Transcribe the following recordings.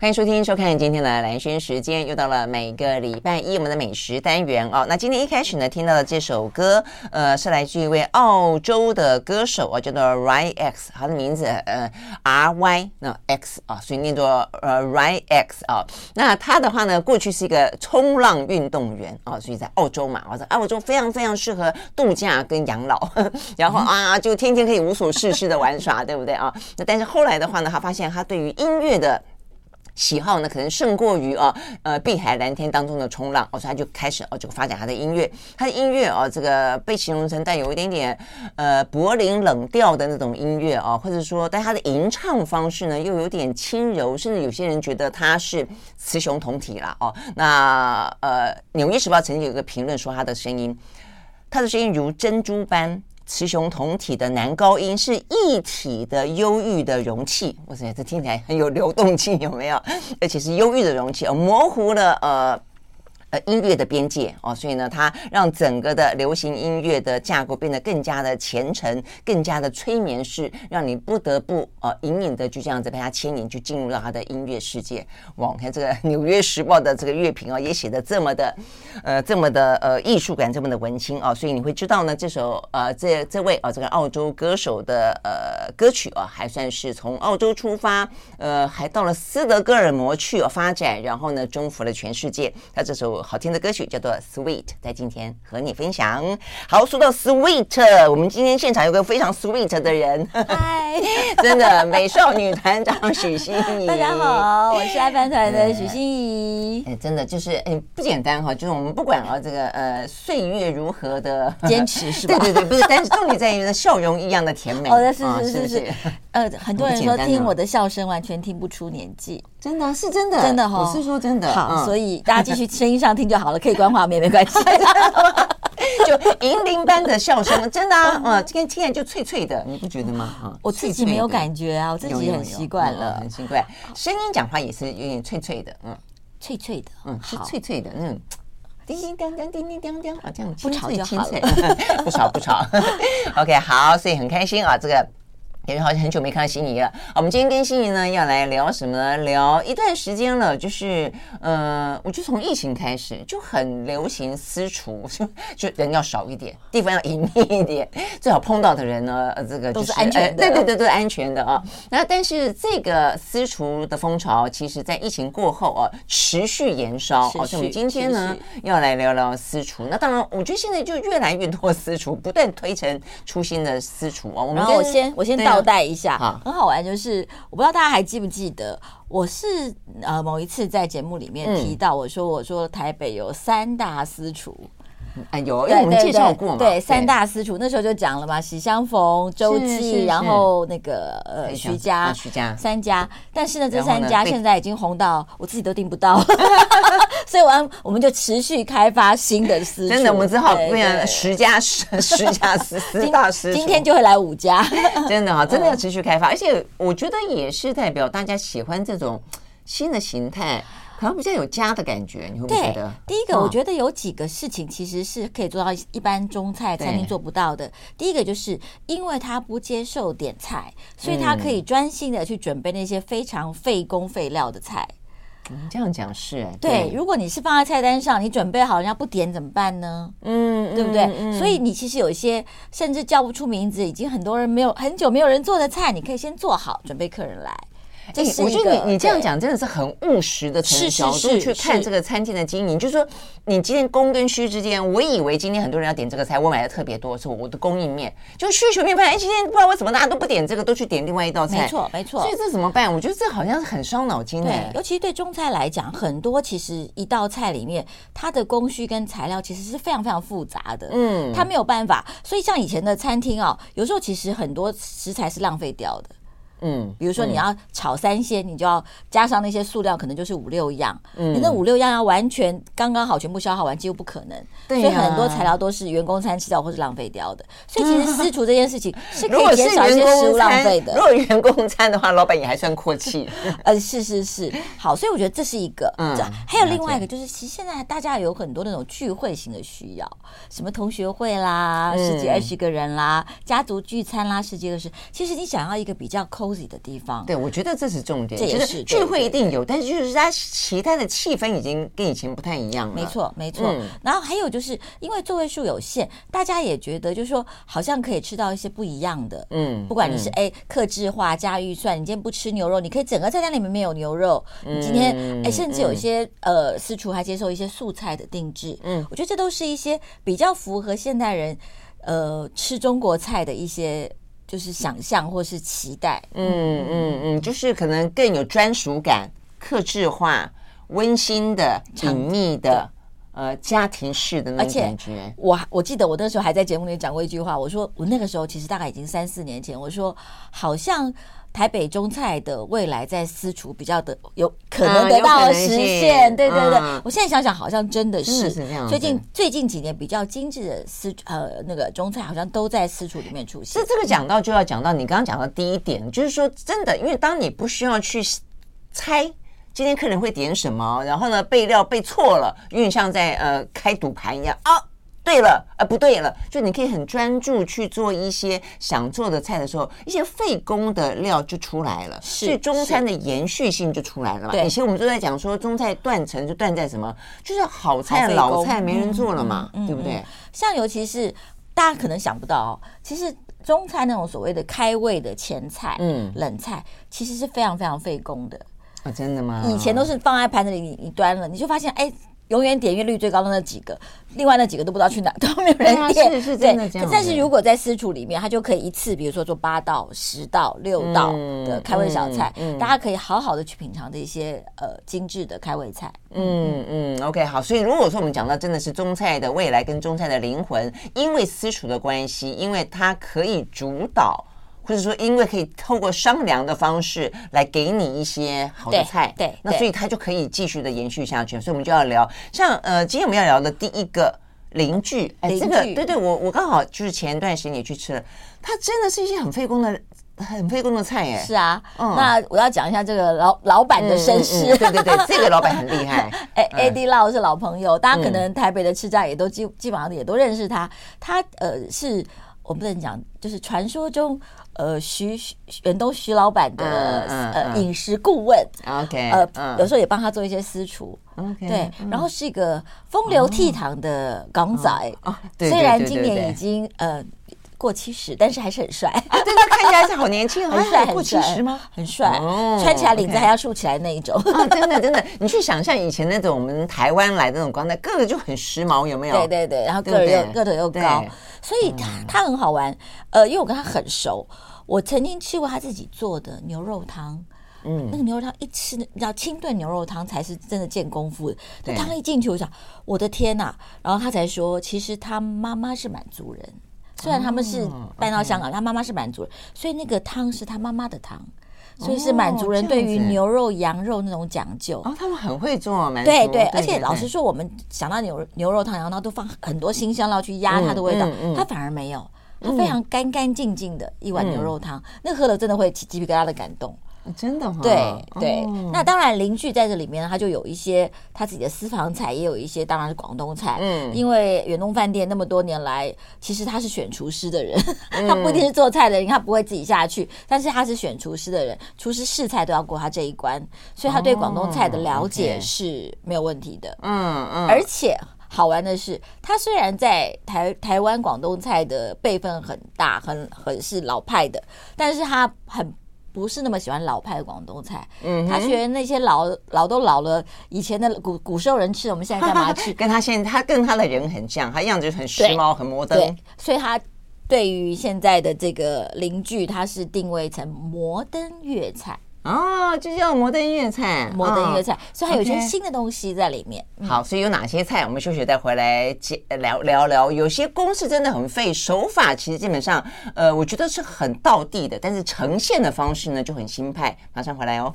欢迎收听、收看今天的兰轩时间，又到了每个礼拜一我们的美食单元哦。那今天一开始呢，听到的这首歌，呃，是来自一位澳洲的歌手啊，叫做 Ry X，他的名字呃 R Y 那 X 啊，所以念作呃 Ry X 啊。那他的话呢，过去是一个冲浪运动员啊，所以在澳洲嘛，我在澳洲非常非常适合度假跟养老，然后啊，就天天可以无所事事的玩耍，对不对啊？那但是后来的话呢，他发现他对于音乐的喜好呢，可能胜过于啊，呃，碧海蓝天当中的冲浪，哦，所以他就开始哦，就发展他的音乐。他的音乐哦，这个被形容成带有一点点呃柏林冷调的那种音乐哦，或者说，但他的吟唱方式呢，又有点轻柔，甚至有些人觉得他是雌雄同体了哦。那呃，《纽约时报》曾经有一个评论说，他的声音，他的声音如珍珠般。雌雄同体的男高音是一体的忧郁的容器，哇塞，这听起来很有流动性，有没有？而且是忧郁的容器，呃模糊了呃。呃，音乐的边界哦，所以呢，它让整个的流行音乐的架构变得更加的虔诚，更加的催眠式，让你不得不呃隐隐的就这样子被它牵引，就进入到它的音乐世界。哇，你看这个《纽约时报》的这个乐评啊，也写得这么的呃这么的呃艺术感，这么的文青啊，所以你会知道呢，这首呃这这位啊这个澳洲歌手的呃歌曲啊，还算是从澳洲出发，呃，还到了斯德哥尔摩去发展，然后呢，征服了全世界。他这首。好听的歌曲叫做《Sweet》，在今天和你分享。好，说到 Sweet，我们今天现场有个非常 Sweet 的人，嗨，真的美少女团长许欣怡。大家好，我是爱饭团的许欣怡。哎，真的就是哎不简单哈，就是我们不管啊这个呃岁月如何的 坚持是吧？对对对，不是，但是重点在于笑容一样的甜美。哦，是是是是，呃，很多人说听我的笑声完全听不出年纪，真的是真的，真的哈，我是说真的。好，所以大家继续声音上听就好了，可以关画面没关系。就银铃般的笑声，真的啊，嗯，今天听起来就脆脆的，你不觉得吗？啊，我自己没有感觉啊，我自己很习惯了，很习惯。声音讲话也是有点脆脆的，嗯，脆脆的，嗯，是脆脆的那种，叮叮当当，叮叮当当啊，这样不吵就好了，不吵不吵。OK，好，所以很开心啊，这个。感觉好像很久没看到心怡了。我们今天跟心怡呢要来聊什么呢？聊一段时间了，就是呃，我就从疫情开始就很流行私厨，就人要少一点，地方要隐秘一点，最好碰到的人呢，呃，这个、就是、都是安全的，对对对对，安全的啊。那但是这个私厨的风潮，其实在疫情过后啊，持续延烧。好，所以我们今天呢要来聊聊私厨。那当然，我觉得现在就越来越多私厨不断推陈出新的私厨啊。我们我先我先到。交代一下，很好玩，就是我不知道大家还记不记得，我是呃某一次在节目里面提到，我说我说台北有三大私厨。哎，有，因为我们介绍过嘛。对，三大私厨那时候就讲了嘛，喜相逢、周记，然后那个呃徐家，徐家三家。但是呢，这三家现在已经红到我自己都订不到，所以我我们就持续开发新的私厨。真的，我们只好不然十家十十家私私大私厨，今天就会来五家。真的哈，真的要持续开发，而且我觉得也是代表大家喜欢这种新的形态。可能比较有家的感觉，你会不会觉得？第一个，我觉得有几个事情其实是可以做到一般中菜餐厅做不到的。第一个就是因为他不接受点菜，所以他可以专心的去准备那些非常费工费料的菜。嗯，这样讲是对。如果你是放在菜单上，你准备好人家不点怎么办呢？嗯，对不对？所以你其实有一些甚至叫不出名字，已经很多人没有很久没有人做的菜，你可以先做好，准备客人来。我觉得你你这样讲真的是很务实的从角度去看这个餐厅的经营，就是说你今天供跟需之间，我以为今天很多人要点这个菜，我买的特别多，是我的供应面就需求面发现，哎，今天不知道为什么大家都不点这个，都去点另外一道菜，没错没错。所以这怎么办？我觉得这好像是很伤脑筋的。对，尤其对中菜来讲，很多其实一道菜里面它的供需跟材料其实是非常非常复杂的，嗯，它没有办法。所以像以前的餐厅啊，有时候其实很多食材是浪费掉的。嗯，比如说你要炒三鲜，你就要加上那些塑料，可能就是五六样。嗯，你那五六样要完全刚刚好全部消耗完，几乎不可能。对，所以很多材料都是员工餐吃掉或是浪费掉的。所以其实私厨这件事情是可以减少一些 食物浪费的。如果员工餐的话，老板也还算阔气。呃，是是是，好，所以我觉得这是一个。嗯，还有另外一个就是，其实现在大家有很多那种聚会型的需要，什么同学会啦，十几二十个人啦，家族聚餐啦，十几二十。其实你想要一个比较抠。Cozy 的地方。对，我觉得这是重点。这也是聚会一定有，但是就是它其他的气氛已经跟以前不太一样了。没错，没错。嗯、然后还有就是因为座位数有限，大家也觉得就是说好像可以吃到一些不一样的。嗯，不管你是哎克制化加预算，你今天不吃牛肉，你可以整个菜单里面没有牛肉。你今天哎，甚至有一些、嗯、呃私厨还接受一些素菜的定制。嗯，我觉得这都是一些比较符合现代人呃吃中国菜的一些。就是想象或是期待，嗯嗯嗯，就是可能更有专属感、克制化、温馨的、隐秘的，呃，家庭式的那种感觉。我我记得我那时候还在节目里讲过一句话，我说我那个时候其实大概已经三四年前，我说好像。台北中菜的未来在私厨比较的有可能得到实现，对对对。我现在想想，好像真的是最近最近几年比较精致的私呃那个中菜，好像都在私厨里面出现。这这个讲到就要讲到你刚刚讲的第一点，就是说真的，因为当你不需要去猜今天客人会点什么，然后呢备料备错了，有点像在呃开赌盘一样啊。对了，呃，不对了，就你可以很专注去做一些想做的菜的时候，一些费工的料就出来了，是所以中餐的延续性就出来了嘛。以前我们都在讲说中菜断层就断在什么，就是好菜老菜没人做了嘛，对不对？像尤其是大家可能想不到哦，其实中餐那种所谓的开胃的前菜、嗯，冷菜，其实是非常非常费工的啊，真的吗？以前都是放在盘子里，你端了，你就发现哎。永远点阅率最高的那几个，另外那几个都不知道去哪，都没有人点。是是真的这样。但是如果在私厨里面，他就可以一次，比如说做八道、十道、六道的开胃小菜，大家可以好好的去品尝这些呃精致的开胃菜。嗯嗯，OK，好。所以如果说我们讲到真的是中菜的未来跟中菜的灵魂，因为私厨的关系，因为它可以主导。或者说，因为可以透过商量的方式来给你一些好的菜，对，对，那所以他就可以继续的延续下去。所以我们就要聊，像呃，今天我们要聊的第一个邻居，哎，这个对对，我我刚好就是前一段时间也去吃了，它真的是一些很费工的、很费工的菜，哎，是啊，嗯，那我要讲一下这个老老板的身世，对对对，这个老板很厉害，哎，Eddie Lau 是老朋友，大家可能台北的吃家也都基基本上也都认识他，他呃是。我不能讲，就是传说中，呃，徐远东徐老板的呃饮食顾问，OK，呃，有时候也帮他做一些私厨，OK，对，然后是一个风流倜傥的港仔，虽然今年已经呃过七十，但是还是很帅，对对，看起来是好年轻，很帅，过七十吗？很帅，穿起来领子还要竖起来那一种，真的真的，你去想象以前那种我们台湾来的那种光带，个个就很时髦，有没有？对对对，然后个儿又个头又高。所以他他很好玩，呃，因为我跟他很熟，我曾经吃过他自己做的牛肉汤，嗯，那个牛肉汤一吃，你知道清炖牛肉汤才是真的见功夫的。那汤一进去，我想我的天呐！然后他才说，其实他妈妈是满族人，虽然他们是搬到香港，他妈妈是满族人，所以那个汤是他妈妈的汤。所以是满族人对于牛肉、羊肉那种讲究。哦，他们很会做满对对，而且老实说，我们想到牛牛肉汤，然后都放很多新香料去压它的味道，它反而没有，它非常干干净净的一碗牛肉汤，那喝了真的会起鸡皮疙瘩的感动。真的对对，那当然邻居在这里面，他就有一些他自己的私房菜，也有一些当然是广东菜。嗯，因为远东饭店那么多年来，其实他是选厨师的人，他不一定是做菜的人，他不会自己下去，但是他是选厨师的人，厨师试菜都要过他这一关，所以他对广东菜的了解是没有问题的。嗯嗯，而且好玩的是，他虽然在台台湾广东菜的辈分很大，很很是老派的，但是他很。不是那么喜欢老派的广东菜，嗯，他觉得那些老老都老了，以前的古古时候人吃，我们现在干嘛吃？跟他现在他跟他的人很像，他样子很时髦，很摩登，所以他对于现在的这个邻居，他是定位成摩登粤菜。哦，就叫摩登粤菜，摩登粤菜，哦、所以还有一些新的东西在里面。Okay 嗯、好，所以有哪些菜？我们休息再回来接聊聊聊。有些公式真的很费，手法其实基本上，呃，我觉得是很道地的，但是呈现的方式呢就很新派。马上回来哦。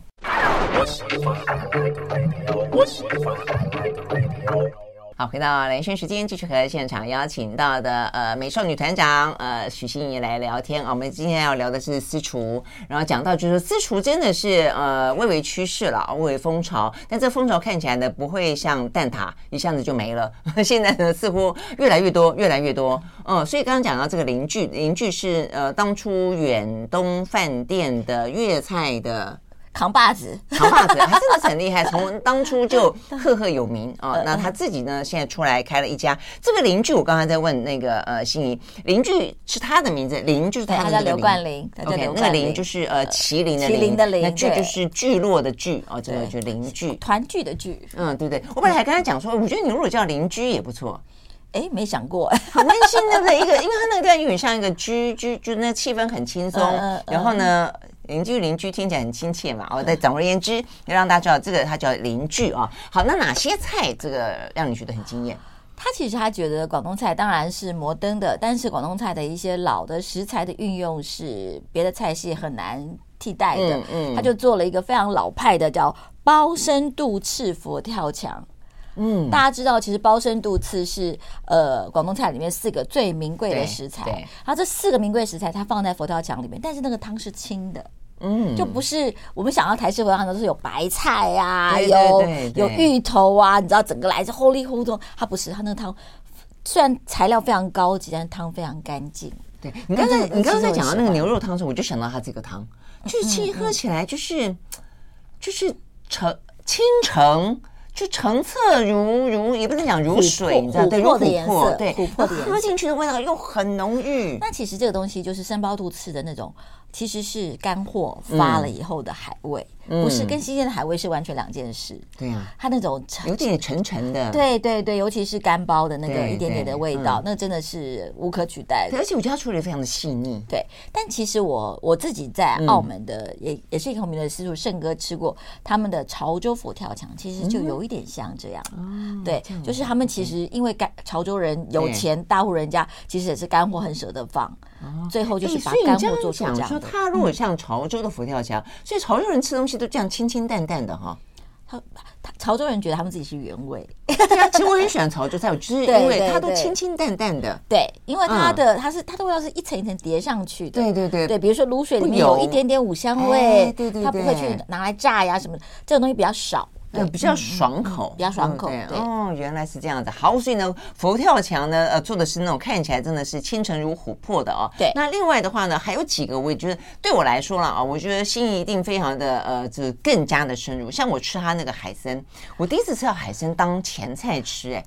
好，回到连线时间，继续和现场邀请到的呃美少女团长呃许心怡来聊天啊。我们今天要聊的是私厨，然后讲到就是私厨真的是呃蔚为趋势了，蔚为风潮。但这风潮看起来呢不会像蛋挞一下子就没了，现在呢似乎越来越多，越来越多。嗯，所以刚刚讲到这个邻居，邻居是呃当初远东饭店的粤菜的。扛把子，扛把子，他真的是很厉害，从当初就 赫赫有名啊、哦。那他自己呢，现在出来开了一家。这个邻居，我刚才在问那个呃，心仪，邻居是他的名字，邻就是他的叫刘冠霖。OK，那个邻就是呃麒麟的麒麟的麟，那聚就是聚落的聚哦，这个就邻居，团聚的聚。嗯，对对。我本来还跟他讲说，我觉得你如果叫邻居也不错。哎，没想过，很温馨对不对？一个，因为他那个地方有点像一个居居，就那气氛很轻松。然后呢？邻居邻居听起来很亲切嘛，哦，对，总而言之，要让大家知道这个它叫邻居啊。好，那哪些菜这个让你觉得很惊艳？他其实他觉得广东菜当然是摩登的，但是广东菜的一些老的食材的运用是别的菜系很难替代的。嗯，嗯，他就做了一个非常老派的叫包身肚翅佛跳墙。嗯，大家知道，其实包身肚刺是呃广东菜里面四个最名贵的食材。然后这四个名贵食材，它放在佛跳墙里面，但是那个汤是清的，嗯，就不是我们想要台式佛跳墙都是有白菜啊，有有芋头啊，你知道整个来自糊里糊涂，它不是，它那个汤虽然材料非常高级，但是汤非常干净。对，你刚才你刚刚在讲到那个牛肉汤的时候，我就想到它这个汤，就是其实喝起来就是就是澄清澄。就澄澈如如，也不能讲如水，你知道，对，如琥珀，对，琥珀的颜色，喝进去的味道又很浓郁。那其实这个东西就是生包肚吃的那种。其实是干货发了以后的海味，嗯、不是跟新鲜的海味是完全两件事。对啊、嗯，它那种有点沉沉的，对对对，尤其是干包的那个一点点的味道，那真的是无可取代的。而且我觉得它处理非常的细腻。对，但其实我我自己在澳门的也、嗯、也是一个有名的私厨盛哥吃过他们的潮州佛跳墙，其实就有一点像这样。嗯、对，就是他们其实因为干潮州人有钱，大户人家其实也是干货很舍得放。最后就是把干货做出这样。说他如果像潮州的佛跳墙，所以潮州人吃东西都这样清清淡淡的哈。他他潮州人觉得他们自己是原味。其实我很喜欢潮州菜，就是因为 它都清清淡淡的。对，因为它的它是它的味道是一层一层叠上去的。对对对。对，比如说卤水里面有一点点五香味，对对，它不会去拿来炸呀什么的，这种东西比较少。对，比较爽口，比较爽口。对，哦，原来是这样子。好，所以呢，佛跳墙呢，呃，做的是那种看起来真的是清晨如琥珀的哦。对。那另外的话呢，还有几个，我也觉得对我来说了啊，我觉得心意一定非常的呃，这更加的深入。像我吃他那个海参，我第一次吃到海参当前菜吃，哎，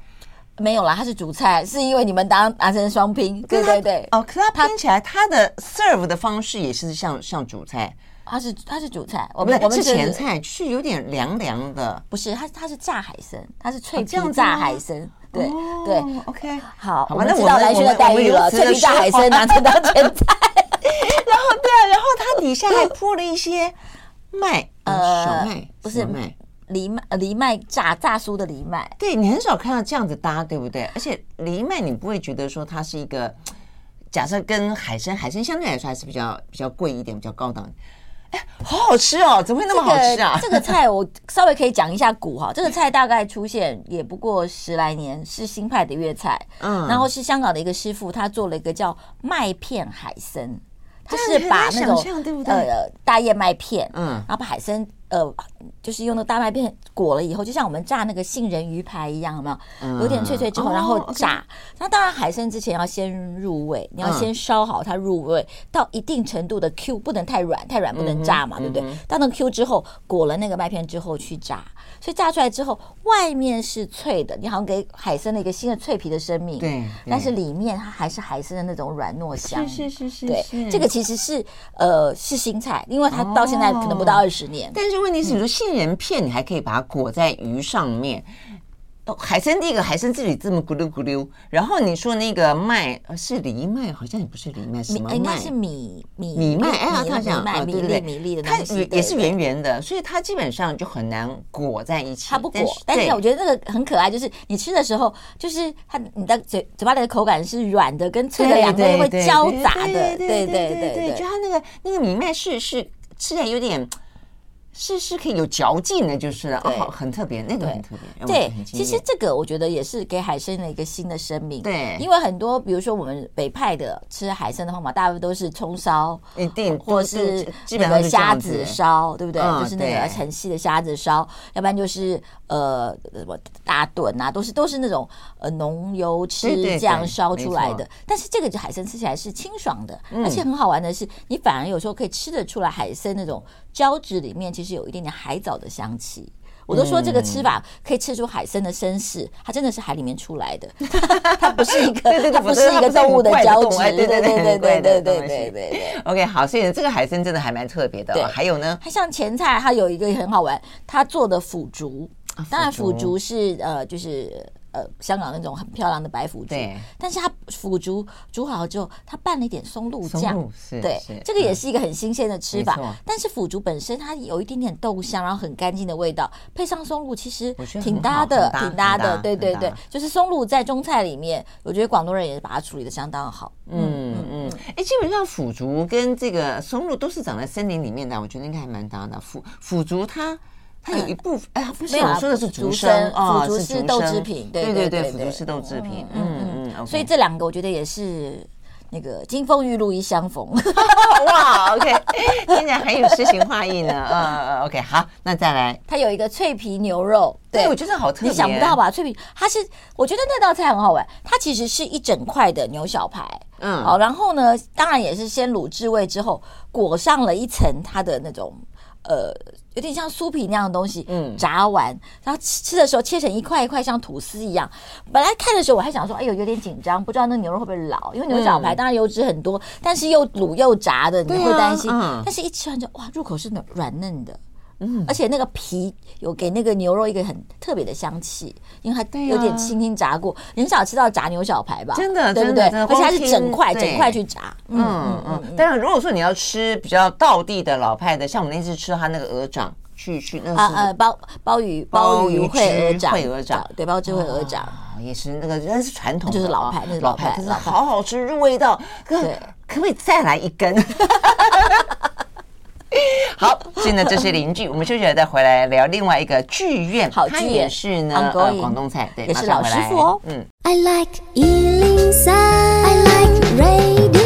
没有啦，它是主菜，是因为你们当拿成双拼，对对对。哦，可是它拼起来，它的 serve 的方式也是像像主菜。它是它是主菜，我们我们是前菜，是有点凉凉的。不是，它它是炸海参，它是脆皮炸海参。对对，OK，好，我们知道来轩的待遇了，脆皮炸海参拿这当前菜。然后对啊，然后它底下还铺了一些麦，呃，小麦不是麦，藜麦呃藜麦炸炸酥的藜麦。对，你很少看到这样子搭，对不对？而且藜麦你不会觉得说它是一个，假设跟海参，海参相对来说还是比较比较贵一点，比较高档。哎，好好吃哦！怎么会那么好吃啊？这个、这个菜我稍微可以讲一下古哈。这个菜大概出现也不过十来年，是新派的粤菜。嗯，然后是香港的一个师傅，他做了一个叫麦片海参，他是把那种呃大叶麦片，嗯，然后把海参。呃，就是用那个大麦片裹了以后，就像我们炸那个杏仁鱼排一样，有没有？嗯、有点脆脆之后，然后炸。那、当然，海参之前要先入味，你要先烧好它入味，嗯、到一定程度的 Q，不能太软，太软不能炸嘛，嗯、对不对？嗯、到那个 Q 之后，裹了那个麦片之后去炸，所以炸出来之后，外面是脆的，你好像给海参了一个新的脆皮的生命。对。但是里面它还是海参的那种软糯香。是是是是。对，这个其实是呃是新菜，因为它到现在可能不到二十年，但是。问题是，你说杏仁片，你还可以把它裹在鱼上面。海参第一个海参自己这么咕噜咕噜，然后你说那个麦是藜麦，好像也不是藜麦，什么麦？应该是米米米麦，哎，它这样，对对对，米粒的它也是圆圆的，所以它基本上就很难裹在一起。它不裹，但是我觉得这个很可爱，就是你吃的时候，就是它你的嘴嘴巴里的口感是软的跟脆的两个会交杂的，对对对对，就它那个那个米麦是是吃起来有点。是是可以有嚼劲的，就是了，哦，很特别，那个很特别。对，其实这个我觉得也是给海参的一个新的生命。对，因为很多，比如说我们北派的吃海参的方法，大部分都是葱烧，一定，或是那个虾子烧，对不对？就是那个很细的虾子烧，要不然就是呃什么大炖啊，都是都是那种呃浓油赤酱烧出来的。但是这个海参吃起来是清爽的，而且很好玩的是，你反而有时候可以吃得出来海参那种胶质里面其实。是有一点点海藻的香气，我都说这个吃法可以吃出海参的身世，它真的是海里面出来的，它不是一个，它不是一个动物的胶质，对对对对对对对对对。OK，好，所以这个海参真的还蛮特别的。还有呢，它像前菜，它有一个很好玩，它做的腐竹，当然腐竹是呃就是。呃，香港那种很漂亮的白腐竹，但是它腐竹煮好了之后，它拌了一点松露酱，对，这个也是一个很新鲜的吃法。但是腐竹本身它有一点点豆香，然后很干净的味道，配上松露，其实挺搭的，挺搭的。对对对，就是松露在中菜里面，我觉得广东人也是把它处理的相当好。嗯嗯，哎，基本上腐竹跟这个松露都是长在森林里面的，我觉得应该还蛮搭的。腐腐竹它。它有一部分，哎，不是我说的是竹笙哦，腐竹是豆制品，对对对，腐竹是豆制品，嗯嗯，所以这两个我觉得也是那个金风玉露一相逢，哇，OK，竟然还有诗情画意呢，嗯 OK，好，那再来，它有一个脆皮牛肉，对我觉得好特别，你想不到吧？脆皮，它是我觉得那道菜很好玩，它其实是一整块的牛小排，嗯，好，然后呢，当然也是先卤制味之后，裹上了一层它的那种呃。有点像酥皮那样的东西，嗯，炸完，然后吃吃的时候切成一块一块，像吐司一样。本来看的时候我还想说，哎呦，有点紧张，不知道那牛肉会不会老，因为牛小排当然油脂很多，但是又卤又炸的，你会担心。但是一吃完就哇，入口是软软嫩的。嗯，而且那个皮有给那个牛肉一个很特别的香气，因为它有点轻轻炸过，你很少吃到炸牛小排吧？真的，对不对？而且它是整块整块去炸。嗯嗯嗯。当然，如果说你要吃比较道地的老派的，像我们那次吃到它那个鹅掌，去去那啊呃鲍鲍鱼鲍鱼烩鹅掌烩鹅掌，对，鲍汁烩鹅掌也是那个那是传统，就是老派，那是老派，可是好好吃入味道。可，可不可以再来一根？好，现在这是邻居，我们休息了再回来聊另外一个剧院，好剧也是呢，呃，广东菜，对，也是老师傅哦，嗯。I like 103, I like radio。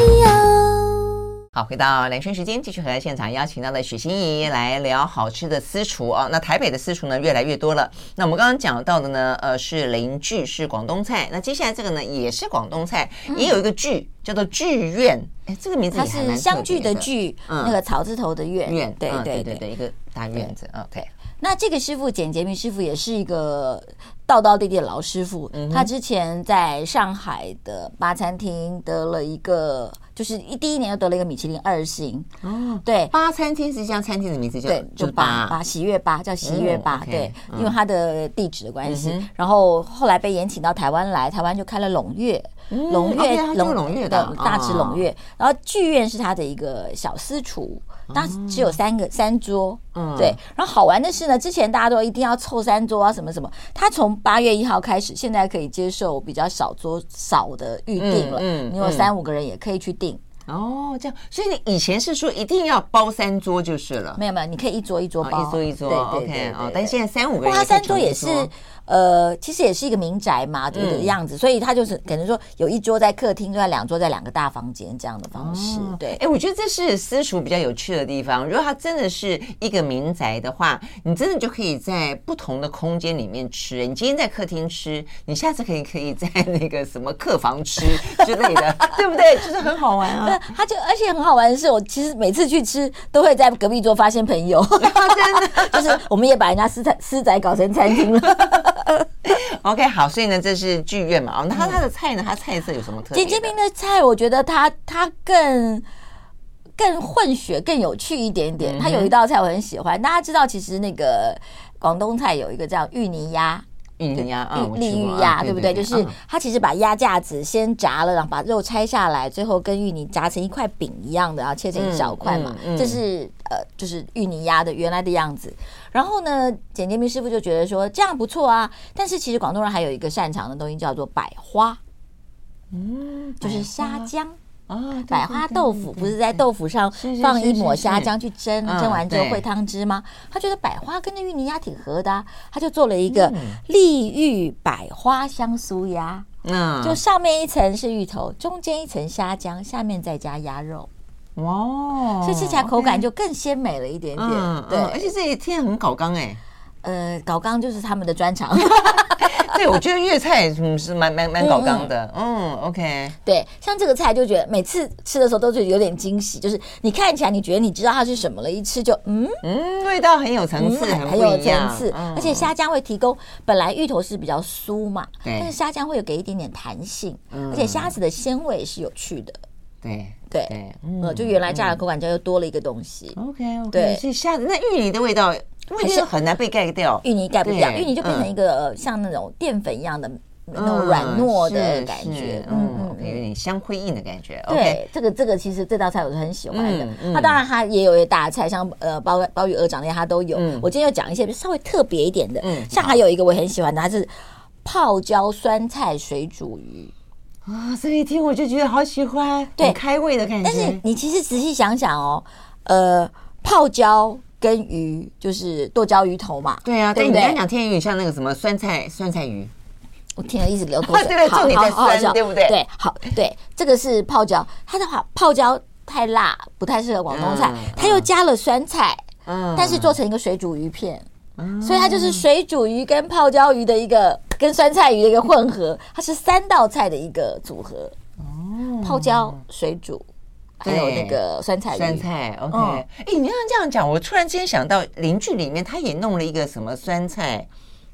好，回到两圈时间，继续和现场邀请到的许欣怡来聊好吃的私厨哦。那台北的私厨呢越来越多了。那我们刚刚讲到的呢，呃，是邻居是广东菜。那接下来这个呢也是广东菜，也有一个剧叫做剧院。哎，这个名字。它是相聚的聚，嗯、那个草字头的院。院，对对对对对，一个大院子。OK。那这个师傅简洁明师傅也是一个道道地地的老师傅，嗯、他之前在上海的八餐厅得了一个，就是一第一年又得了一个米其林二星。哦，对，八餐厅是一家餐厅的名字叫，对，就八八。喜悦八叫喜悦八，对，因为他的地址的关系。嗯、然后后来被延请到台湾来，台湾就开了龙悦，龙悦龙龙悦的大直龙悦，然后剧院是他的一个小私厨。当时只有三个三桌，嗯，对。然后好玩的是呢，之前大家都一定要凑三桌啊，什么什么。他从八月一号开始，现在可以接受比较小桌少的预定了，嗯，你有三五个人也可以去订。哦，这样，所以你以前是说一定要包三桌就是了？没有没有，你可以一桌一桌包，一桌一桌，对对对。哦，但现在三五个人，他三桌也是。呃，其实也是一个民宅嘛，这个样子，嗯、所以他就是可能说有一桌在客厅，另外两桌在两个大房间这样的方式。哦、对，哎，我觉得这是私厨比较有趣的地方。如果它真的是一个民宅的话，你真的就可以在不同的空间里面吃。你今天在客厅吃，你下次可以可以在那个什么客房吃之类的，对不对？就是很好玩啊。他就而且很好玩的是，我其实每次去吃都会在隔壁桌发现朋友，真的 就是我们也把人家私宅私宅搞成餐厅了。OK，好，所以呢，这是剧院嘛。哦，那他他的菜呢？他菜色有什么特别？简洁明的菜，我觉得它它更更混血，更有趣一点点。它有一道菜我很喜欢，大家知道，其实那个广东菜有一个叫芋泥鸭。芋泥鸭，嗯，丽芋鸭，对不对？就是它其实把鸭架子先炸了，然后把肉拆下来，最后跟芋泥炸成一块饼一样的，然后切成一小块嘛。这是呃，就是芋泥鸭的原来的样子。然后呢，简洁明师傅就觉得说这样不错啊。但是其实广东人还有一个擅长的东西叫做百花，嗯，就是虾浆。哦，百花豆腐不是在豆腐上放一抹虾浆去蒸，蒸完之后烩汤汁吗？他觉得百花跟那芋泥鸭挺合的，他就做了一个丽芋百花香酥鸭。嗯，就上面一层是芋头，中间一层虾浆，下面再加鸭肉。哇，所以吃起来口感就更鲜美了一点点。对，而且这一天很搞刚哎。呃，搞刚就是他们的专长。对，我觉得粤菜嗯是蛮蛮蛮搞刚的。嗯，OK。对，像这个菜就觉得每次吃的时候都是有点惊喜，就是你看起来你觉得你知道它是什么了，一吃就嗯嗯，味道很有层次，很有层次。而且虾酱会提供，本来芋头是比较酥嘛，但是虾酱会有给一点点弹性，而且虾子的鲜味是有趣的。对对，呃，就原来炸的口感就又多了一个东西。OK OK。对，所以虾子那芋泥的味道。还是很难被盖掉，芋泥盖不掉，芋泥就变成一个像那种淀粉一样的那种软糯的感觉，嗯嗯，有点香灰印的感觉。对，这个这个其实这道菜我是很喜欢的。那当然它也有一些大菜，像呃鲍鲍鱼鹅掌那些它都有。我今天要讲一些稍微特别一点的，像还有一个我很喜欢的，它是泡椒酸菜水煮鱼。啊，这一听我就觉得好喜欢，对，开胃的感觉。但是你其实仔细想想哦，呃，泡椒。跟鱼就是剁椒鱼头嘛，对啊，对？你刚讲天有点像那个什么酸菜酸菜鱼，我听了一直流口水。对 对，重点在酸，对不对？对，好，对，这个是泡椒，它的话泡椒太辣，不太适合广东菜，它又加了酸菜，嗯，但是做成一个水煮鱼片，所以它就是水煮鱼跟泡椒鱼的一个跟酸菜鱼的一个混合，它是三道菜的一个组合，哦，泡椒水煮。还有那个酸菜，酸菜，OK。哎，你要这样讲，我突然之间想到邻居里面，他也弄了一个什么酸菜，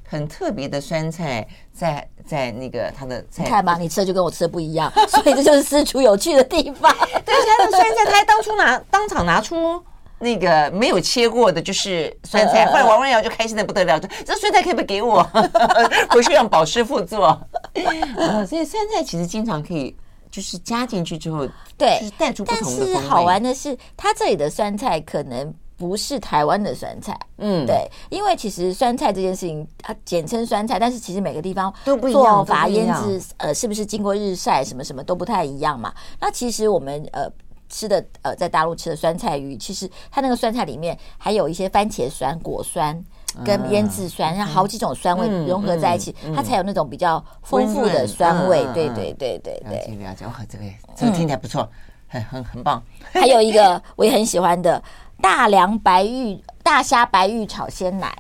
很特别的酸菜，在在那个他的菜。你看吧，你吃的就跟我吃的不一样，所以这就是私厨有趣的地方。对，他的酸菜，他还当初拿当场拿出那个没有切过的，就是酸菜。后来王文瑶就开心的不得了，这酸菜可以不可以给我？回去让宝师傅做。啊，所以酸菜其实经常可以。就是加进去之后，对，就是带出不同的。但是好玩的是，它这里的酸菜可能不是台湾的酸菜，嗯，对，因为其实酸菜这件事情，它简称酸菜，但是其实每个地方都不一样，做法腌制，呃，是不是经过日晒，什么什么都不太一样嘛。那其实我们呃吃的呃在大陆吃的酸菜鱼，其实它那个酸菜里面还有一些番茄酸、果酸。跟腌制酸，像好几种酸味融合在一起，它才有那种比较丰富的酸味。对对对对对。了解了解，哇，这个这个听起来不错，很很很棒。还有一个我也很喜欢的大梁白玉大虾白玉炒鲜奶，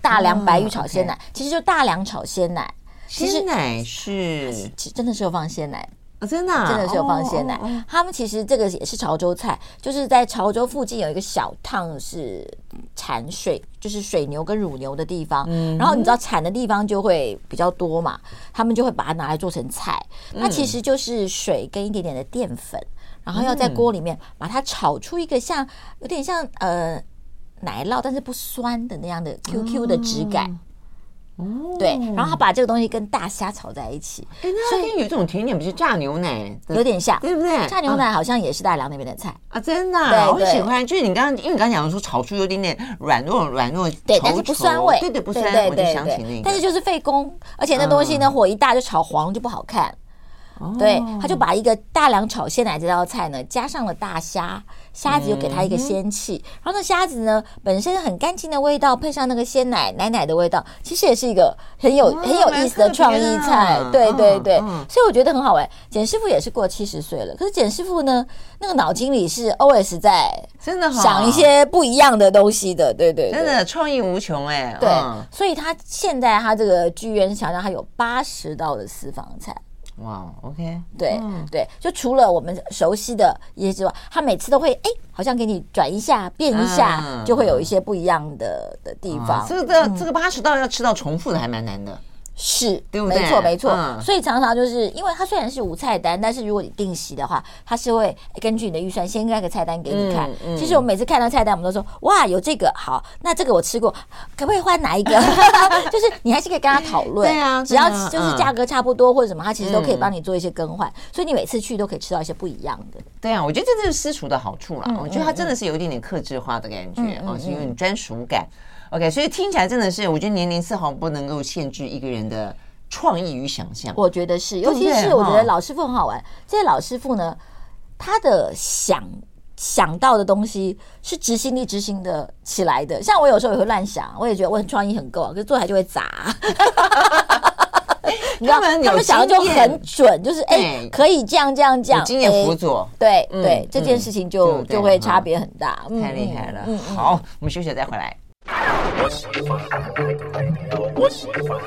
大梁白玉炒鲜奶，其实就大梁炒鲜奶。鲜奶是，真的是有放鲜奶。哦、真的、啊，真的是有放鲜奶。哦哦哦、他们其实这个也是潮州菜，就是在潮州附近有一个小烫是产水，就是水牛跟乳牛的地方。嗯，然后你知道产的地方就会比较多嘛，他们就会把它拿来做成菜。它其实就是水跟一点点的淀粉，然后要在锅里面把它炒出一个像有点像呃奶酪，但是不酸的那样的 QQ 的质感。对，然后他把这个东西跟大虾炒在一起，所以有这种甜点，不是炸牛奶，有点像，对不对？炸牛奶好像也是大良那边的菜。啊，真的，我很喜欢。就是你刚刚，因为你刚刚讲说炒出有点点软糯软糯，对，但是不酸味，对对不酸，我就想起那个，但是就是费工，而且那东西呢火一大就炒黄就不好看。对，他就把一个大梁炒鲜奶这道菜呢，加上了大虾，虾子又给它一个仙气，然后那虾子呢本身很干净的味道，配上那个鲜奶奶奶的味道，其实也是一个很有很有意思的创意菜。对对对，所以我觉得很好玩。简师傅也是过七十岁了，可是简师傅呢，那个脑筋里是 always 在真的想一些不一样的东西的。对对，真的创意无穷哎。对，所以他现在他这个剧院想让他有八十道的私房菜。哇、wow，OK，对、嗯、对，就除了我们熟悉的一些之外，他每次都会哎，好像给你转一下、变一下，嗯、就会有一些不一样的的地方。这个这个八十道要吃到重复的还蛮难的。是，对不对？没错，没错。所以常常就是因为它虽然是无菜单，但是如果你定席的话，它是会根据你的预算先开个菜单给你看。其实我们每次看到菜单，我们都说哇，有这个好，那这个我吃过，可不可以换哪一个？就是你还是可以跟他讨论。对啊，只要就是价格差不多或者什么，他其实都可以帮你做一些更换。所以你每次去都可以吃到一些不一样的。对啊，我觉得这就是私厨的好处啦。我觉得它真的是有一点点克制化的感觉哦，是有点专属感。OK，所以听起来真的是，我觉得年龄丝毫不能够限制一个人的创意与想象。我觉得是，尤其是我觉得老师傅很好玩。这些老师傅呢，他的想想到的东西是执行力执行的起来的。像我有时候也会乱想，我也觉得我很创意很够，可是做起来就会砸。你知道，他们他们想的就很准，就是哎、欸，可以这样这样这样，经验辅佐，对对，这件事情就就会差别很大，太厉害了。好，我们休息再回来。我是你爸爸我是你爸爸我是你爸爸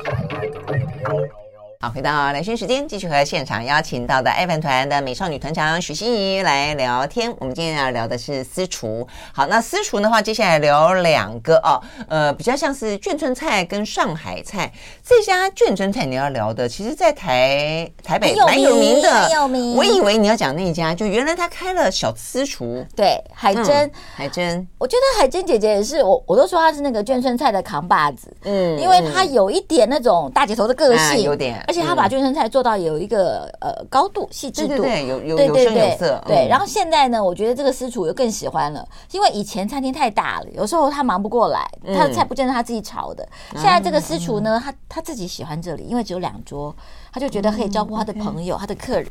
我是你爸爸好，回到兰萱时间，继续和现场邀请到的爱粉团的美少女团长许欣怡来聊天。我们今天要聊的是私厨。好，那私厨的话，接下来聊两个哦，呃，比较像是眷村菜跟上海菜。这家眷村菜你要聊的，其实在台台北蛮有名的，有名。我以为你要讲那家，就原来他开了小私厨。对，海珍，嗯、海珍，我觉得海珍姐姐也是，我我都说她是那个眷村菜的扛把子。嗯，因为她有一点那种大姐头的个性，啊、有点。而且他把卷生菜做到有一个呃高度细致度，对对对，有有有声有色。对，然后现在呢，我觉得这个私厨又更喜欢了，因为以前餐厅太大了，有时候他忙不过来，他的菜不见得他自己炒的。现在这个私厨呢，他他自己喜欢这里，因为只有两桌，他就觉得可以照顾他的朋友、他的客人，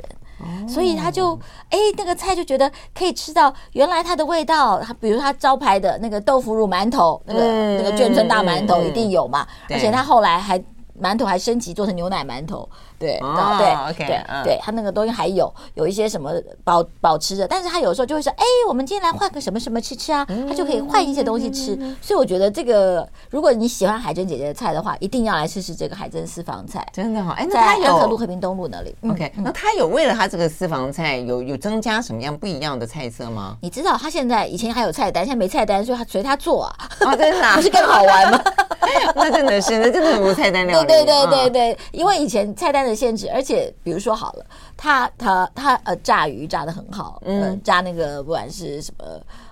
所以他就哎那个菜就觉得可以吃到原来它的味道。他比如他招牌的那个豆腐乳馒头，那个那个眷村大馒头一定有嘛，而且他后来还馒头还升级做成牛奶馒头。对，哦、对对，嗯、对，他那个东西还有有一些什么保保持着，但是他有时候就会说，哎，我们今天来换个什么什么吃吃啊，他就可以换一些东西吃。嗯、所以我觉得这个，如果你喜欢海珍姐姐的菜的话，一定要来试试这个海珍私房菜，真的好、哦。哎，那他有和路和平东路那里，OK，、嗯、那他有为了他这个私房菜有有增加什么样不一样的菜色吗？你知道他现在以前还有菜单，现在没菜单，所以他随他做啊。哦，真的、啊，不是更好玩吗？那真的是，那真的无菜单料理。对对对对对，因为以前菜单的限制，而且。比如说好了，他他他呃炸鱼炸的很好，嗯，炸那个不管是什么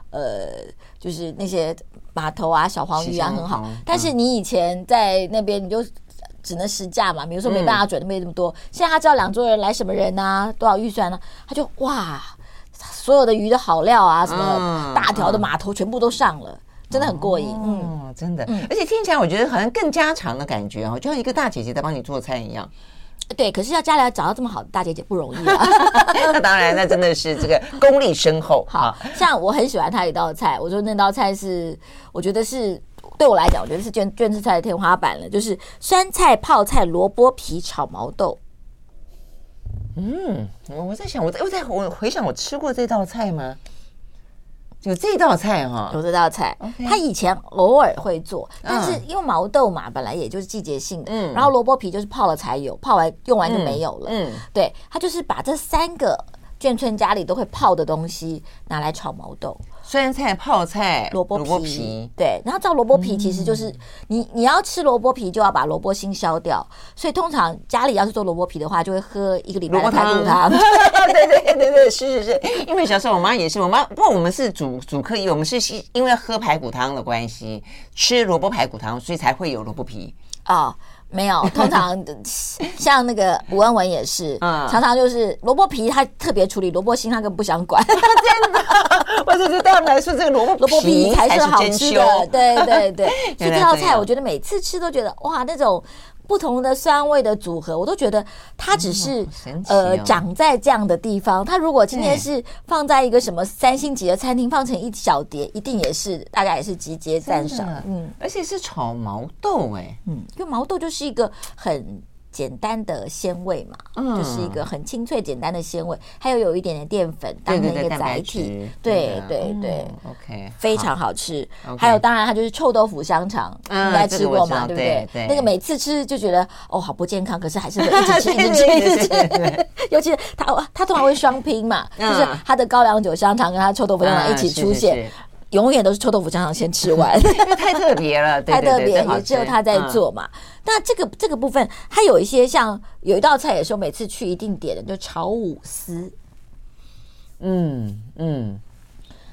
呃，就是那些码头啊、小黄鱼啊很好。但是你以前在那边你就只能实价嘛，比如说没办法准备那么多。现在他知道两桌人来什么人啊，多少预算呢？他就哇，所有的鱼的好料啊，什么大条的码头全部都上了，真的很过瘾。嗯，真的，而且听起来我觉得好像更家常的感觉哦，就像一个大姐姐在帮你做菜一样。对，可是要家里要找到这么好的大姐姐不容易啊。那当然，那真的是这个功力深厚。好像我很喜欢他一道菜，我说那道菜是，我觉得是对我来讲，我觉得是眷眷村菜的天花板了，就是酸菜泡菜萝卜皮炒毛豆。嗯，我在想，我在我在我回想，我吃过这道菜吗？有这道菜哈，有这道菜。他以前偶尔会做，但是因为毛豆嘛，本来也就是季节性的。嗯，然后萝卜皮就是泡了才有，泡完用完就没有了。嗯，对，他就是把这三个眷村家里都会泡的东西拿来炒毛豆。酸菜泡菜、萝卜皮，皮。对，然后照萝卜皮其实就是、嗯、你你要吃萝卜皮就要把萝卜心削掉，所以通常家里要是做萝卜皮的话，就会喝一个礼拜的排骨汤。对对对对，是是是，因为小时候我妈也是，我妈不过我们是主主客医，我们是因为喝排骨汤的关系，吃萝卜排骨汤，所以才会有萝卜皮。啊。哦没有，通常像那个吴文文也是，嗯，常常就是萝卜皮他特别处理，萝卜心他更不想管。真的，我只是对他们来说，这个萝卜萝卜皮才是好吃的。对对对，所以这道菜我觉得每次吃都觉得哇，那种。不同的酸味的组合，我都觉得它只是、嗯哦、呃长在这样的地方。它如果今天是放在一个什么三星级的餐厅，放成一小碟，一定也是大家也是集结赞赏。嗯，而且是炒毛豆哎、欸，嗯，因为毛豆就是一个很。简单的鲜味嘛，嗯，就是一个很清脆简单的鲜味，还有有一点点淀粉当成一个载体，对对对，OK，非常好吃。还有当然它就是臭豆腐香肠，应该吃过嘛，对不对？那个每次吃就觉得哦好不健康，可是还是会一直吃一直吃一直吃。尤其是它它通常会双拼嘛，就是它的高粱酒香肠跟它臭豆腐香肠一起出现，永远都是臭豆腐香肠先吃完，因为太特别了，太特别，也只有他在做嘛。那这个这个部分，它有一些像有一道菜也是我每次去一定点的，就炒五丝。嗯嗯，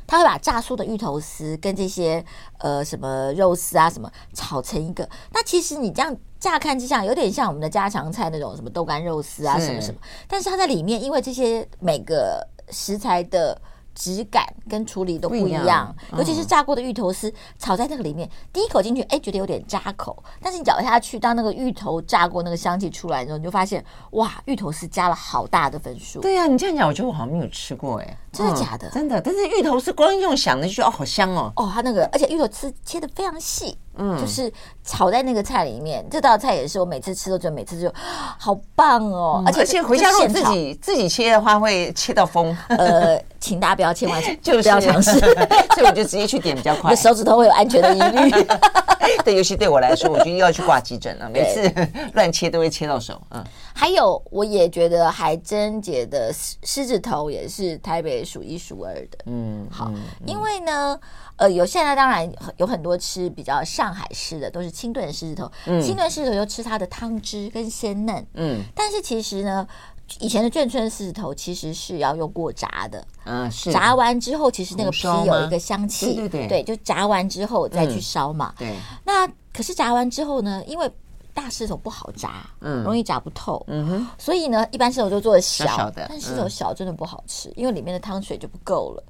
他会把炸酥的芋头丝跟这些呃什么肉丝啊什么炒成一个。那其实你这样乍看之下有点像我们的家常菜那种什么豆干肉丝啊什么什么，但是它在里面，因为这些每个食材的。质感跟处理都不一样，尤其是炸过的芋头丝炒在那个里面，第一口进去，哎，觉得有点扎口，但是你咬下去，当那个芋头炸过那个香气出来之后，你就发现，哇，芋头丝加了好大的分数。对呀、啊，你这样讲，我觉得我好像没有吃过，哎，真的假的、嗯？真的，但是芋头丝光用想的就觉得哦，好香哦。哦，它那个，而且芋头丝切的非常细。嗯，就是炒在那个菜里面，这道菜也是我每次吃都觉得每次就好棒哦，而且而且回家如果自己自己切的话，会切到疯。呃，请大家不要千万 就不要尝试，所以我就直接去点比较快。手指头会有安全的疑虑。对，尤其对我来说，我就又要去挂急诊了，每次乱切都会切到手。嗯，还有我也觉得海珍姐的狮子头也是台北数一数二的。嗯，好，因为呢。呃，有现在当然有很多吃比较上海式的，都是清炖狮子头。嗯，清炖狮子头就吃它的汤汁跟鲜嫩。嗯，但是其实呢，以前的眷村狮子头其实是要用过炸的。嗯，是。炸完之后，其实那个皮有一个香气。对对对。对，就炸完之后再去烧嘛。对。那可是炸完之后呢，因为大狮子头不好炸，嗯，容易炸不透。嗯哼。所以呢，一般狮子头就做小，小的，但狮子头小真的不好吃，因为里面的汤水就不够了。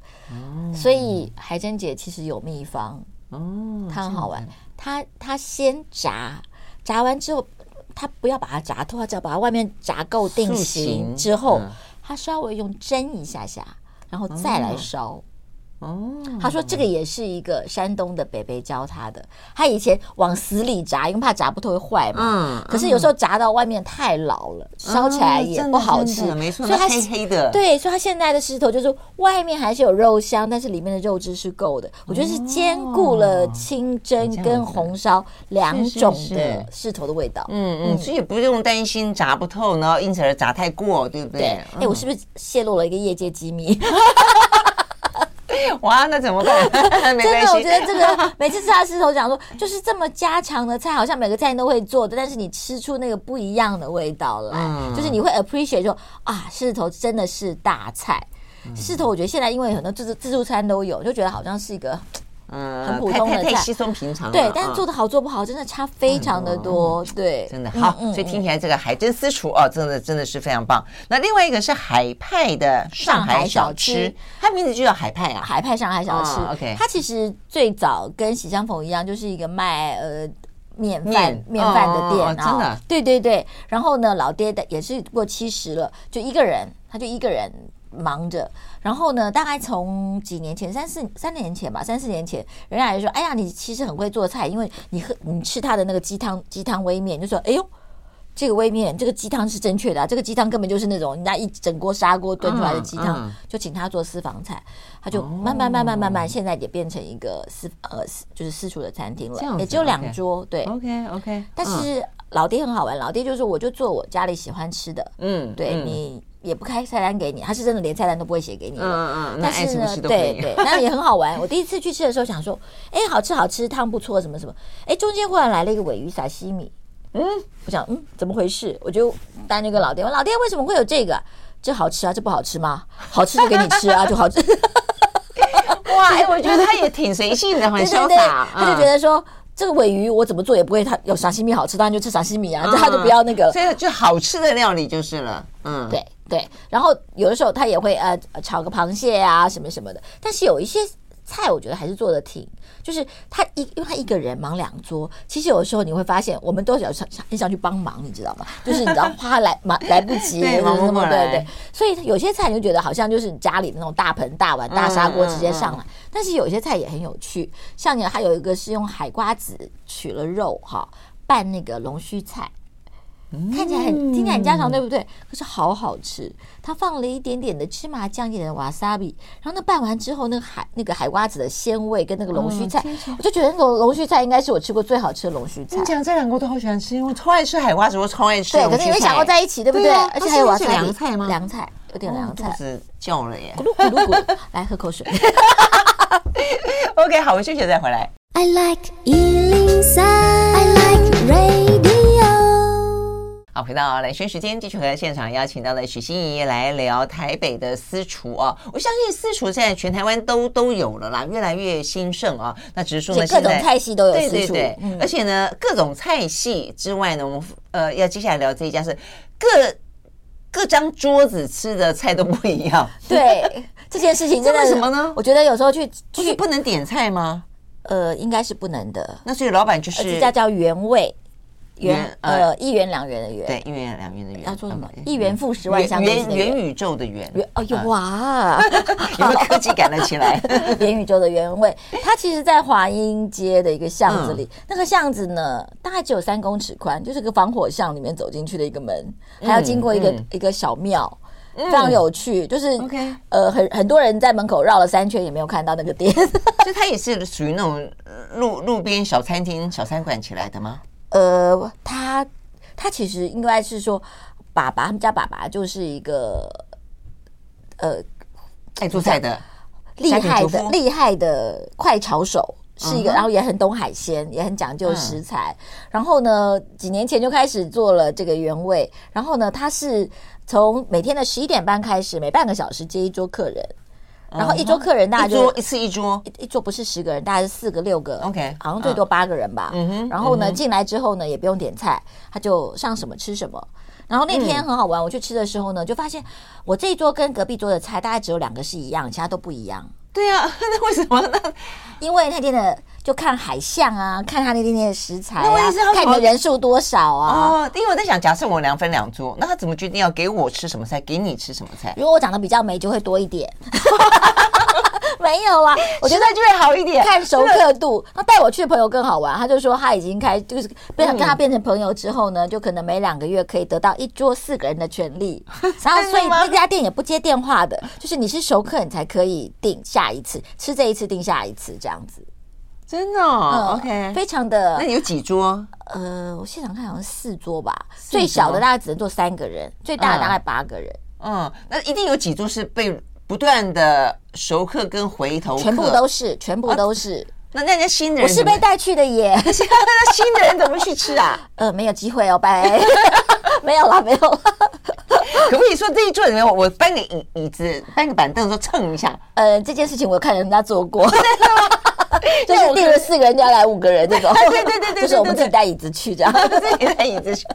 所以海珍姐其实有秘方哦，它很好玩。她她先炸，炸完之后，她不要把它炸透，她只要把它外面炸够定型之后，她稍微用蒸一下下，然后再来烧。哦，他说这个也是一个山东的北北教他的。他以前往死里炸，因为怕炸不透会坏嘛。嗯。可是有时候炸到外面太老了，烧起来也不好吃。没错，所以它黑黑的。对，所以他现在的狮头就是外面还是有肉香，但是里面的肉汁是够的。我觉得是兼顾了清蒸跟红烧两种的狮头的味道。嗯嗯。所以也不用担心炸不透，然后因此而炸太过，对不对？对。哎，我是不是泄露了一个业界机密？哇，那怎么办？真的，我觉得这个 每次吃他狮头讲说，就是这么家常的菜，好像每个菜都会做的，但是你吃出那个不一样的味道来，嗯、就是你会 appreciate 说啊，狮头真的是大菜。狮头，我觉得现在因为很多自助自助餐都有，就觉得好像是一个。嗯，很普通的菜，太稀松平常。对，但是做的好做不好，真的差非常的多。对，真的好。所以听起来这个海珍私厨哦，真的真的是非常棒。那另外一个是海派的上海小吃，它名字就叫海派啊，海派上海小吃。OK，它其实最早跟喜相逢一样，就是一个卖呃面饭面饭的店。真的，对对对。然后呢，老爹的也是过七十了，就一个人，他就一个人。忙着，然后呢，大概从几年前，三四三年前吧，三四年前，人家就说：“哎呀，你其实很会做菜，因为你喝你吃他的那个鸡汤鸡汤微面，就说：哎呦，这个微面这个鸡汤是正确的，啊，这个鸡汤根本就是那种人家一整锅砂锅炖出来的鸡汤，嗯嗯，就请他做私房菜，他就慢慢慢慢慢慢，现在也变成一个私呃就是私厨的餐厅了，也只有两桌，对，OK OK，但是老爹很好玩，老爹就是我就做我家里喜欢吃的，嗯，对你。也不开菜单给你，他是真的连菜单都不会写给你。嗯嗯，但是呢，对对，那也很好玩。我第一次去吃的时候想说，哎，好吃好吃，汤不错，什么什么。哎，中间忽然来了一个尾鱼撒西米，嗯，我想嗯，怎么回事？我就带那个老爹问老爹为什么会有这个？这好吃啊？这不好吃吗？好吃就给你吃啊，就好吃。哇，哎，我觉得他也挺随性的，很潇洒。他就觉得说。这个尾鱼我怎么做也不会，它有沙西米好吃，当然就吃沙西米啊，这他、嗯、就不要那个，所以就好吃的料理就是了。嗯，对对。然后有的时候他也会呃炒个螃蟹啊什么什么的，但是有一些菜我觉得还是做的挺，就是他一因为他一个人忙两桌，其实有的时候你会发现我们都想想很想去帮忙，你知道吗？就是你知道花来忙来不及，对对对。所以有些菜你就觉得好像就是你家里的那种大盆大碗大砂锅直接上来。嗯嗯嗯但是有些菜也很有趣，像你还有一个是用海瓜子取了肉哈拌那个龙须菜，嗯、看起来很听起来很家常，对不对？可是好好吃，它放了一点点的芝麻酱，一点的瓦萨比，然后那拌完之后，那个海那个海瓜子的鲜味跟那个龙须菜，哦、我就觉得那种龙须菜应该是我吃过最好吃的龙须菜。你讲这两个我都好喜欢吃，因为我超爱吃海瓜子，我超爱吃。对，可是你没想过在一起，对不对？而且还有瓦萨比凉菜吗？凉菜有点凉菜，肚子叫了耶，咕噜咕噜咕噜，来喝口水。OK，好，我们休息再回来。I like 103, I like radio。好，回到兰萱时间，继续和现场邀请到了许心怡来聊台北的私厨哦。我相信私厨现在全台湾都都有了啦，越来越兴盛啊。那只是说呢，各种菜系都有私厨，对对对，嗯、而且呢，各种菜系之外呢，我们呃要接下来聊这一家是各。各张桌子吃的菜都不一样。对，这件事情真的 什么呢？我觉得有时候去去不能点菜吗？呃，应该是不能的。那所以老板就是这家叫原味。元呃，一元两元的元，对，一元两元的元，要做什么？一元复十，万象更新。元宇宙的元，哎呦哇，有没有科技感了起来？元宇宙的原味，它其实，在华阴街的一个巷子里，那个巷子呢，大概只有三公尺宽，就是个防火巷里面走进去的一个门，还要经过一个一个小庙，非常有趣。就是 OK，呃，很很多人在门口绕了三圈，也没有看到那个店，所以它也是属于那种路路边小餐厅、小餐馆起来的吗？呃，他他其实应该是说，爸爸他们家爸爸就是一个呃爱做菜的厉害的厉害的快炒手，是一个，然后也很懂海鲜，也很讲究食材。然后呢，几年前就开始做了这个原味。然后呢，他是从每天的十一点半开始，每半个小时接一桌客人。然后一桌客人大概就一次一桌，一一桌不是十个人，大概是四个六个，OK，好像最多八个人吧。嗯哼。然后呢，进来之后呢，也不用点菜，他就上什么吃什么。然后那天很好玩，我去吃的时候呢，就发现我这一桌跟隔壁桌的菜大概只有两个是一样，其他都不一样。对啊，那为什么呢？因为那天的就看海象啊，看他那天天的食材啊，看你的人数多少啊。哦，因为我在想，假设我两分两桌，那他怎么决定要给我吃什么菜，给你吃什么菜？如果我长得比较美，就会多一点。没有啊，我觉得就会好一点。看熟客度，他带我去的朋友更好玩。他就说他已经开，就是变成跟他变成朋友之后呢，就可能每两个月可以得到一桌四个人的权利。然后所以那家店也不接电话的，就是你是熟客，你才可以订下一次，吃这一次订下一次这样子。真的？OK，非常的。那你有几桌？呃，我现场看好像四桌吧，最小的大概只能坐三个人，最大的大概八个人。嗯，那一定有几桌是被。不断的熟客跟回头客，全部都是，全部都是。啊、那那些新的人，我是被带去的耶。那新的人怎么去吃啊？呃，没有机会哦，拜。没有了，没有了。可不可以说这一桌里面，我搬个椅椅子，搬个板凳，说蹭一下？呃，这件事情我看人家做过，就是订了四个人就要来五个人这种。对对对对，就是我们自己带椅子去这样，自己带椅子去。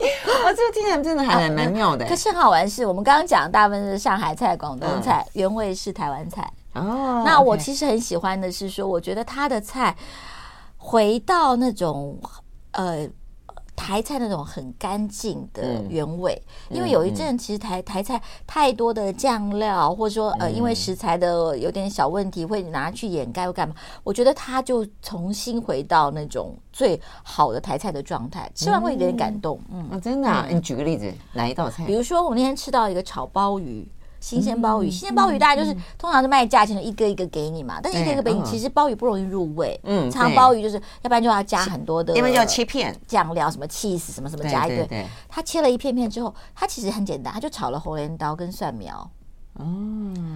哇，这个听起来真的还蛮妙的。可是很好玩是，我们刚刚讲大部分是上海菜、广东菜，原味是台湾菜。哦，那我其实很喜欢的是说，我觉得他的菜回到那种呃。台菜那种很干净的原味，嗯、因为有一阵其实台台菜太多的酱料，或者说呃，因为食材的有点小问题，会拿去掩盖或干嘛。我觉得它就重新回到那种最好的台菜的状态，吃完会有点感动。嗯，嗯，真的啊？你举个例子，哪一道菜？比如说我那天吃到一个炒鲍鱼。新鲜鲍鱼，新鲜鲍鱼大概就是通常是卖价钱，一个一个给你嘛。但是一个一个给你，其实鲍鱼不容易入味。嗯，长鲍鱼就是要不然就要加很多的，因为要切片酱料，什么 cheese 什么什么加一堆。他切了一片片之后，他其实很简单，他就炒了红莲刀跟蒜苗。哦，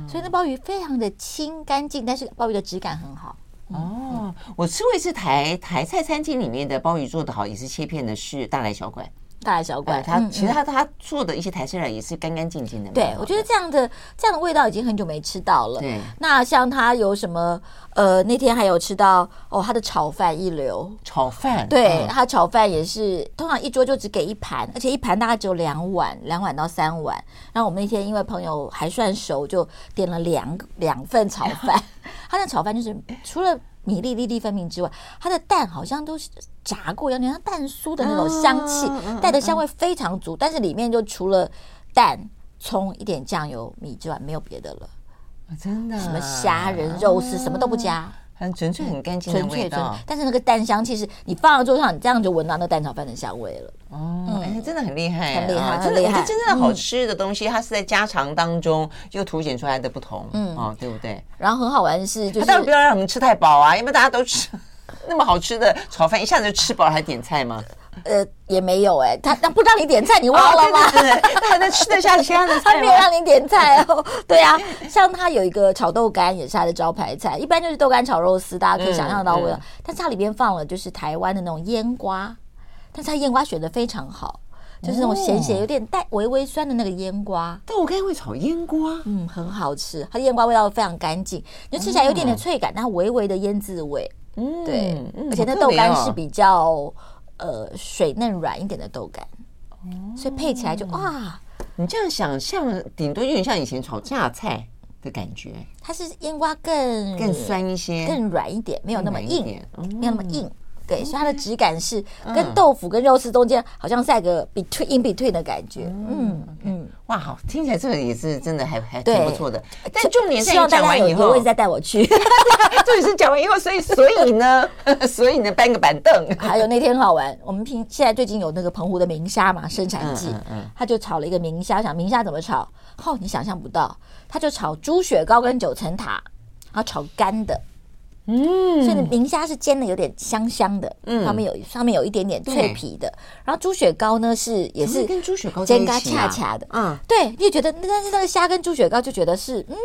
所以那鲍鱼非常的清干净，但是鲍鱼的质感很好。哦，我吃过一次台台菜餐厅里面的鲍鱼做的好，也是切片的，是大来小管。大小怪，他其实他他做的一些台式菜也是干干净净的。对，我觉得这样的这样的味道已经很久没吃到了。对，那像他有什么？呃，那天还有吃到哦，他的炒饭一流。炒饭，对，他炒饭也是通常一桌就只给一盘，而且一盘大概只有两碗，两碗到三碗。然后我们那天因为朋友还算熟，就点了两两份炒饭。他的炒饭就是除了。米粒粒粒分明之外，它的蛋好像都是炸过，有点像蛋酥的那种香气，带的香味非常足。但是里面就除了蛋、葱、一点酱油、米之外，没有别的了。真的？什么虾仁、肉丝，什么都不加。很纯粹、很干净的味道，但是那个蛋香其实你放到桌上，你这样就闻到那蛋炒饭的香味了。哦，哎，真的很厉害，很厉害，真的，真正的好吃的东西，它是在家常当中又凸显出来的不同，嗯，哦，对不对？然后很好玩的是，就是当然不要让我们吃太饱啊，因为大家都吃 那么好吃的炒饭，一下子就吃饱了还点菜吗？呃，也没有哎、欸，他他不让你点菜，你忘了吗？对对对，他还在吃得下其他的菜，他没有让你点菜哦。对啊，像他有一个炒豆干，也是他的招牌菜，一般就是豆干炒肉丝，大家可以想象到味道。嗯嗯、但是它里边放了就是台湾的那种腌瓜，但是它腌瓜选的非常好，就是那种咸咸有点带微微酸的那个腌瓜。豆干会炒腌瓜，嗯，很好吃。它的腌瓜味道非常干净，就吃起来有点点脆感，但微微的腌制味。嗯，对，嗯、而且那豆干是比较。呃，水嫩软一点的豆干，所以配起来就哇，你这样想象，顶多有点像以前炒榨菜的感觉。它是腌瓜更更酸一些，更软一点，没有那么硬，没有那么硬。对，所以它的质感是跟豆腐跟肉丝中间好像在个 between in between 的感觉。嗯嗯，哇，好，听起来这个也是真的还还挺不错的。但重点是希望大家有机会再带我去。重点是讲完以后，所以所以呢，所以呢搬个板凳。还有那天好玩，我们平现在最近有那个澎湖的明虾嘛，生产季，他就炒了一个明虾，想明虾怎么炒？哦，你想象不到，他就炒猪血糕跟九层塔，然后炒干的。嗯，所以明虾是煎的有点香香的，嗯，上面有上面有一点点脆皮的，然后猪血糕呢是也是跟猪血糕煎嘎恰恰的，嗯，对，你也觉得但是那个虾跟猪血糕就觉得是，嗯，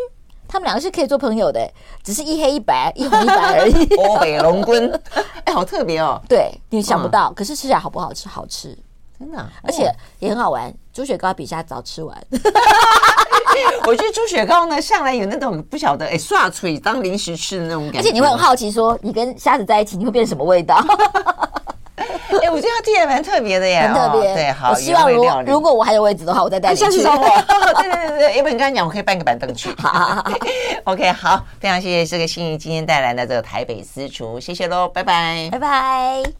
他们两个是可以做朋友的，只是一黑一白，一红一白而已。欧 北龙棍，哎，好特别哦，对，你想不到，可是吃起来好不好吃？好吃，真的，而且也很好玩。猪血糕比虾早吃完。我觉得猪血糕呢，向来有那种不晓得哎，刷嘴当零食吃的那种感觉。而且你会很好奇，说你跟虾子在一起，你会变成什么味道？哎，我觉得它听起来蛮特别的耶，很特别。对，好，我希望如果如果我还有位置的话，我再带你去。下次找我。对对对对，因为你刚才讲，我可以搬个板凳去。好好好，OK，好，非常谢谢这个心怡今天带来的这个台北私厨，谢谢喽，拜拜，拜拜。